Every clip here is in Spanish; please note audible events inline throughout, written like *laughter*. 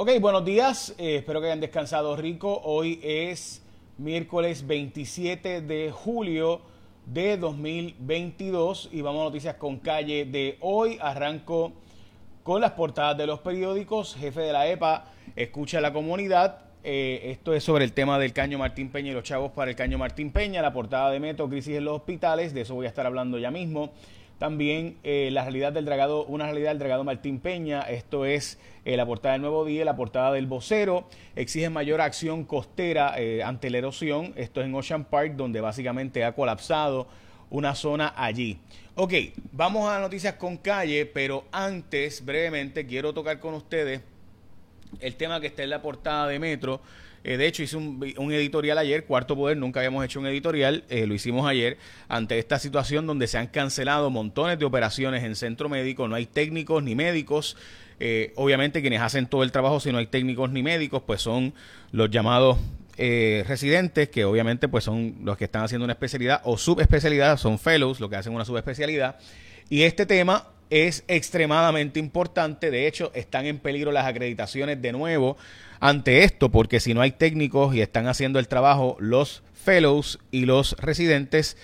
Ok, buenos días. Eh, espero que hayan descansado rico. Hoy es miércoles 27 de julio de 2022 y vamos a noticias con calle de hoy. Arranco con las portadas de los periódicos. Jefe de la EPA escucha a la comunidad. Eh, esto es sobre el tema del caño Martín Peña y los chavos para el caño Martín Peña. La portada de Meto, crisis en los hospitales. De eso voy a estar hablando ya mismo. También eh, la realidad del dragado, una realidad del dragado Martín Peña, esto es eh, la portada del Nuevo Día, la portada del vocero, exige mayor acción costera eh, ante la erosión, esto es en Ocean Park, donde básicamente ha colapsado una zona allí. Ok, vamos a noticias con calle, pero antes, brevemente, quiero tocar con ustedes el tema que está en la portada de Metro, eh, de hecho, hice un, editorial ayer, Cuarto Poder, nunca habíamos hecho un editorial, eh, lo hicimos ayer, ante esta situación donde se han cancelado montones de operaciones en centro médico, no hay técnicos ni médicos. Eh, obviamente quienes hacen todo el trabajo, si no hay técnicos ni médicos, pues son los llamados residentes, que obviamente pues son los que están haciendo una especialidad o subespecialidad, son fellows, los que hacen una subespecialidad. Y este tema es extremadamente importante. De hecho, están en peligro las acreditaciones de nuevo ante esto, porque si no hay técnicos y están haciendo el trabajo los fellows y los residentes,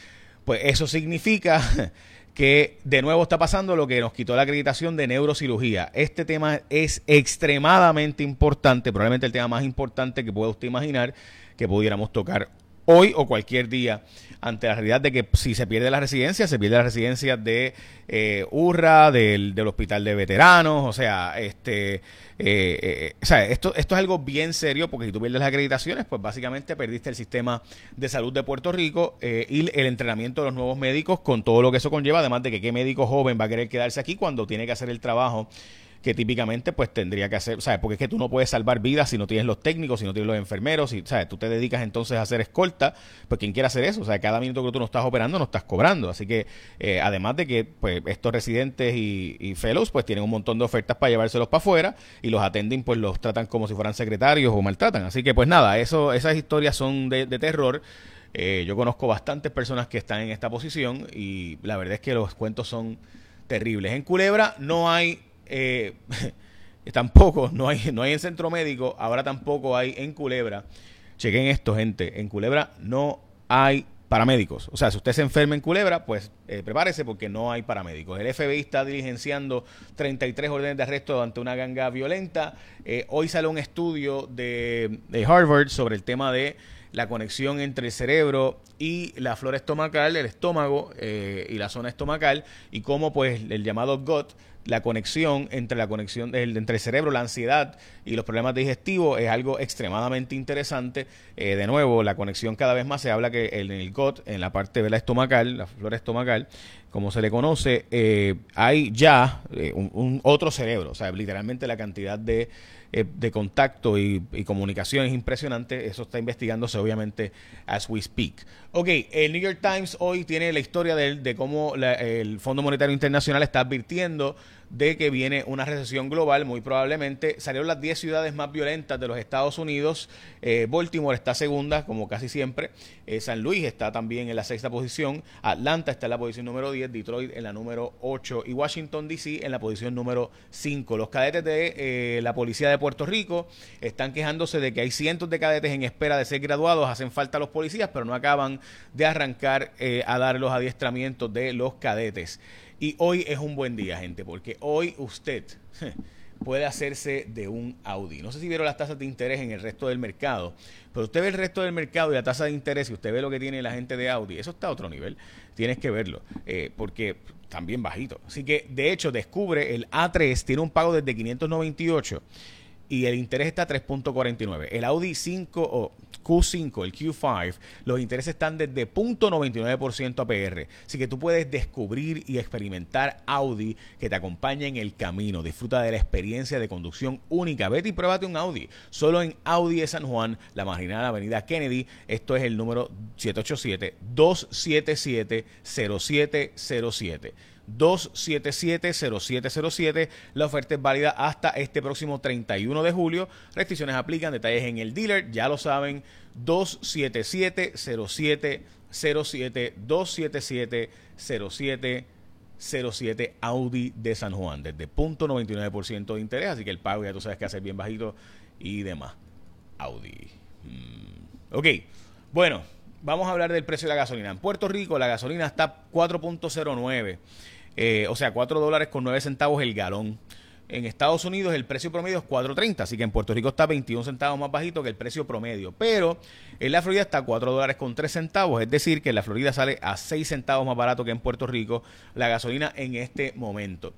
pues eso significa *laughs* que de nuevo está pasando lo que nos quitó la acreditación de neurocirugía. Este tema es extremadamente importante, probablemente el tema más importante que pueda usted imaginar que pudiéramos tocar hoy o cualquier día ante la realidad de que si se pierde la residencia, se pierde la residencia de eh, URRA, del, hospital de veteranos, o sea, este, eh, eh, o sea, esto, esto es algo bien serio porque si tú pierdes las acreditaciones, pues básicamente perdiste el sistema de salud de Puerto Rico y el entrenamiento de los nuevos médicos con todo lo que eso conlleva, además de que qué médico joven va a querer quedarse aquí cuando tiene que hacer el trabajo que típicamente pues tendría que hacer, ¿sabes? Porque es que tú no puedes salvar vidas si no tienes los técnicos, si no tienes los enfermeros, si, ¿sabes? Tú te dedicas entonces a hacer escolta, pues quien quiera hacer eso, o sea, cada minuto que tú no estás operando no estás cobrando, así que eh, además de que pues estos residentes y, fellows pues tienen un montón de ofertas para llevárselos para afuera y los atenden pues los tratan como si fueran secretarios o maltratan, así que pues nada, eso, esas historias son de, terror. Eh, yo conozco bastantes personas que están en esta posición y la verdad es que los cuentos son terribles. En Culebra no hay eh, *laughs* tampoco, no hay, no hay en centro médico, ahora tampoco hay en Culebra. Chequen esto, gente. En Culebra no hay paramédicos. O sea, si usted se enferma en Culebra, pues eh, prepárese porque no hay paramédicos. El FBI está diligenciando 33 órdenes de arresto ante una ganga violenta. Eh, hoy sale un estudio de, Harvard sobre el tema de la conexión entre el cerebro y la flora estomacal, el estómago y la zona estomacal, y cómo pues el llamado gut, la conexión entre la conexión entre el cerebro, la ansiedad y los problemas digestivos es algo extremadamente interesante. Eh, de nuevo, la conexión cada vez más se habla que en el gut, en la parte de la estomacal, la flora estomacal, como se le conoce, eh, hay ya un, otro cerebro, o sea, literalmente la cantidad de eh, de contacto y, comunicación es impresionante. Eso está investigándose obviamente as we speak. Ok, el New York Times hoy tiene la historia de, de cómo el Fondo Monetario Internacional está advirtiendo de que viene una recesión global, muy probablemente. Salieron las 10 ciudades más violentas de los Estados Unidos. Eh, Baltimore está segunda, como casi siempre. Eh, San Luis está también en la sexta posición. Atlanta está en la posición número 10. Detroit en la número 8. Y Washington, D.C. en la posición número 5. Los cadetes de la Policía de Puerto Rico están quejándose de que hay cientos de cadetes en espera de ser graduados. Hacen falta los policías, pero no acaban de arrancar eh, a dar los adiestramientos de los cadetes. Y hoy es un buen día, gente, porque hoy usted *laughs* puede hacerse de un Audi. No sé si vieron las tasas de interés en el resto del mercado, pero usted ve el resto del mercado y la tasa de interés y usted ve lo que tiene la gente de Audi. Eso está a otro nivel. Tienes que verlo, eh, porque también bajito. Así que, de hecho, descubre el A3 tiene un pago desde 598 y el interés está a 3.49. El Audi 5 o Q5, el Q5, los intereses están desde 0.99% APR. Así que tú puedes descubrir y experimentar Audi que te acompaña en el camino. Disfruta de la experiencia de conducción única. Vete y pruébate un Audi. Solo en Audi de San Juan, la marginal Avenida Kennedy. Esto es el número 787 277 0707. 277-0707. La oferta es válida hasta este próximo 31 de julio. Restricciones aplican, detalles en el dealer, ya lo saben. 277-0707, 277-0707. 07 Audi de San Juan, desde 0.99% de interés, así que el pago ya tú sabes que hace bien bajito y demás. Audi. Mm, ok, bueno, vamos a hablar del precio de la gasolina. En Puerto Rico la gasolina está 4.09, eh, o sea, 4 dólares con 9 centavos el galón. En Estados Unidos el precio promedio es 4.30, así que en Puerto Rico está 21 centavos más bajito que el precio promedio. Pero en la Florida está 4 dólares con 3 centavos, es decir, que en la Florida sale a 6 centavos más barato que en Puerto Rico la gasolina en este momento.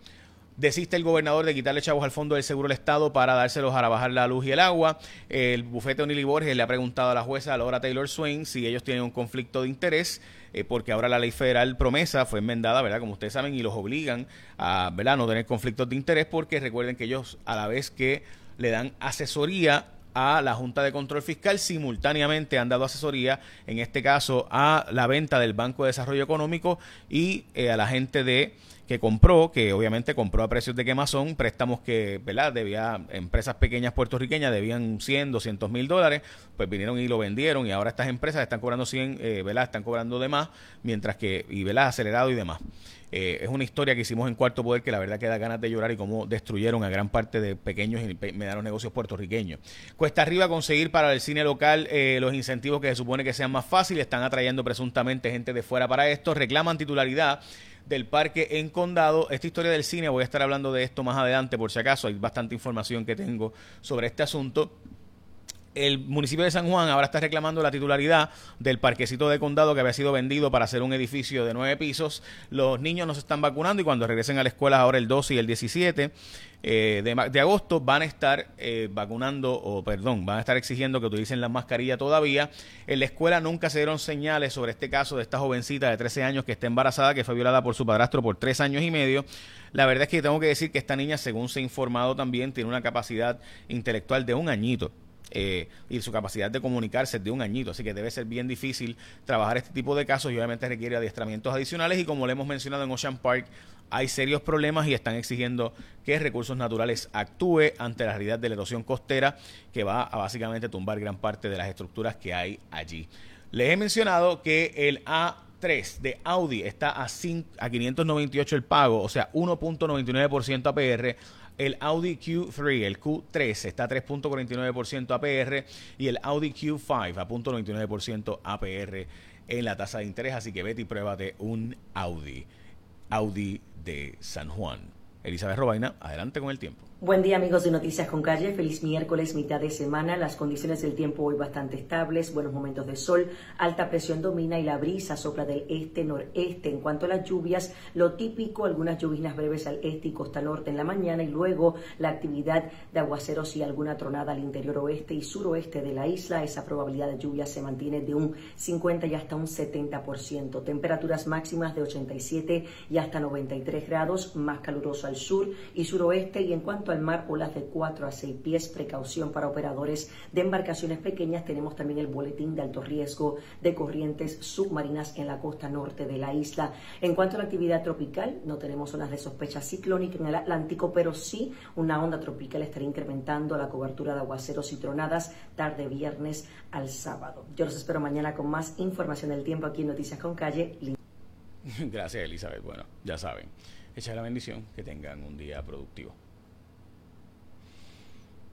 Desiste el gobernador de quitarle chavos al fondo del seguro del Estado para dárselos a bajar la luz y el agua. El bufete O'Neill Borges le ha preguntado a la jueza Laura Taylor Swain si ellos tienen un conflicto de interés, eh, porque ahora la ley federal promesa fue enmendada, ¿verdad? Como ustedes saben, y los obligan a, ¿verdad? No tener conflictos de interés, porque recuerden que ellos, a la vez que le dan asesoría a la Junta de Control Fiscal, simultáneamente han dado asesoría, en este caso, a la venta del Banco de Desarrollo Económico y eh, a la gente de que compró, que obviamente compró a precios de quemazón, préstamos que, ¿verdad? Debía, empresas pequeñas puertorriqueñas debían 100, 200 mil dólares, pues vinieron y lo vendieron y ahora estas empresas están cobrando 100, eh, ¿verdad? Están cobrando de más, mientras que, y, ¿verdad? Acelerado y demás. Eh, es una historia que hicimos en Cuarto Poder que la verdad que da ganas de llorar y cómo destruyeron a gran parte de pequeños y medianos negocios puertorriqueños. Cuesta arriba conseguir para el cine local eh, los incentivos que se supone que sean más fáciles, están atrayendo presuntamente gente de fuera para esto, reclaman titularidad del parque en Condado. Esta historia del cine, voy a estar hablando de esto más adelante por si acaso, hay bastante información que tengo sobre este asunto el municipio de San Juan ahora está reclamando la titularidad del parquecito de condado que había sido vendido para hacer un edificio de nueve pisos. Los niños no se están vacunando y cuando regresen a la escuela ahora el 12 y el 17 eh, de, agosto van a estar eh, vacunando, o perdón, van a estar exigiendo que utilicen la mascarilla todavía. En la escuela nunca se dieron señales sobre este caso de esta jovencita de 13 años que está embarazada, que fue violada por su padrastro por tres años y medio. La verdad es que tengo que decir que esta niña, según se ha informado también, tiene una capacidad intelectual de un añito. Eh, y su capacidad de comunicarse de un añito, así que debe ser bien difícil trabajar este tipo de casos y obviamente requiere adiestramientos adicionales y como le hemos mencionado en Ocean Park hay serios problemas y están exigiendo que Recursos Naturales actúe ante la realidad de la erosión costera que va a básicamente tumbar gran parte de las estructuras que hay allí. Les he mencionado que el A3 de Audi está a, a 598 el pago, o sea, 1.99% APR el Audi Q3, el Q3 está a 3.49% APR y el Audi Q5 a 0.99% APR en la tasa de interés. Así que vete y pruébate un Audi. Audi de San Juan. Elizabeth Robaina, adelante con el tiempo. Buen día amigos de Noticias con Calle, feliz miércoles, mitad de semana, las condiciones del tiempo hoy bastante estables, buenos momentos de sol, alta presión domina y la brisa sopla del este-noreste. En cuanto a las lluvias, lo típico, algunas lluvias breves al este y costa norte en la mañana y luego la actividad de aguaceros y alguna tronada al interior oeste y suroeste de la isla. Esa probabilidad de lluvia se mantiene de un 50 y hasta un 70%. Temperaturas máximas de 87 y hasta 93 grados, más caluroso al sur y suroeste y en cuanto al mar, olas de 4 a 6 pies, precaución para operadores de embarcaciones pequeñas. Tenemos también el boletín de alto riesgo de corrientes submarinas en la costa norte de la isla. En cuanto a la actividad tropical, no tenemos zonas de sospecha ciclónica en el Atlántico, pero sí una onda tropical estará incrementando la cobertura de aguaceros y tronadas tarde viernes al sábado. Yo los espero mañana con más información del tiempo aquí en Noticias con Calle. *laughs* Gracias, Elizabeth. Bueno, ya saben, echa la bendición, que tengan un día productivo.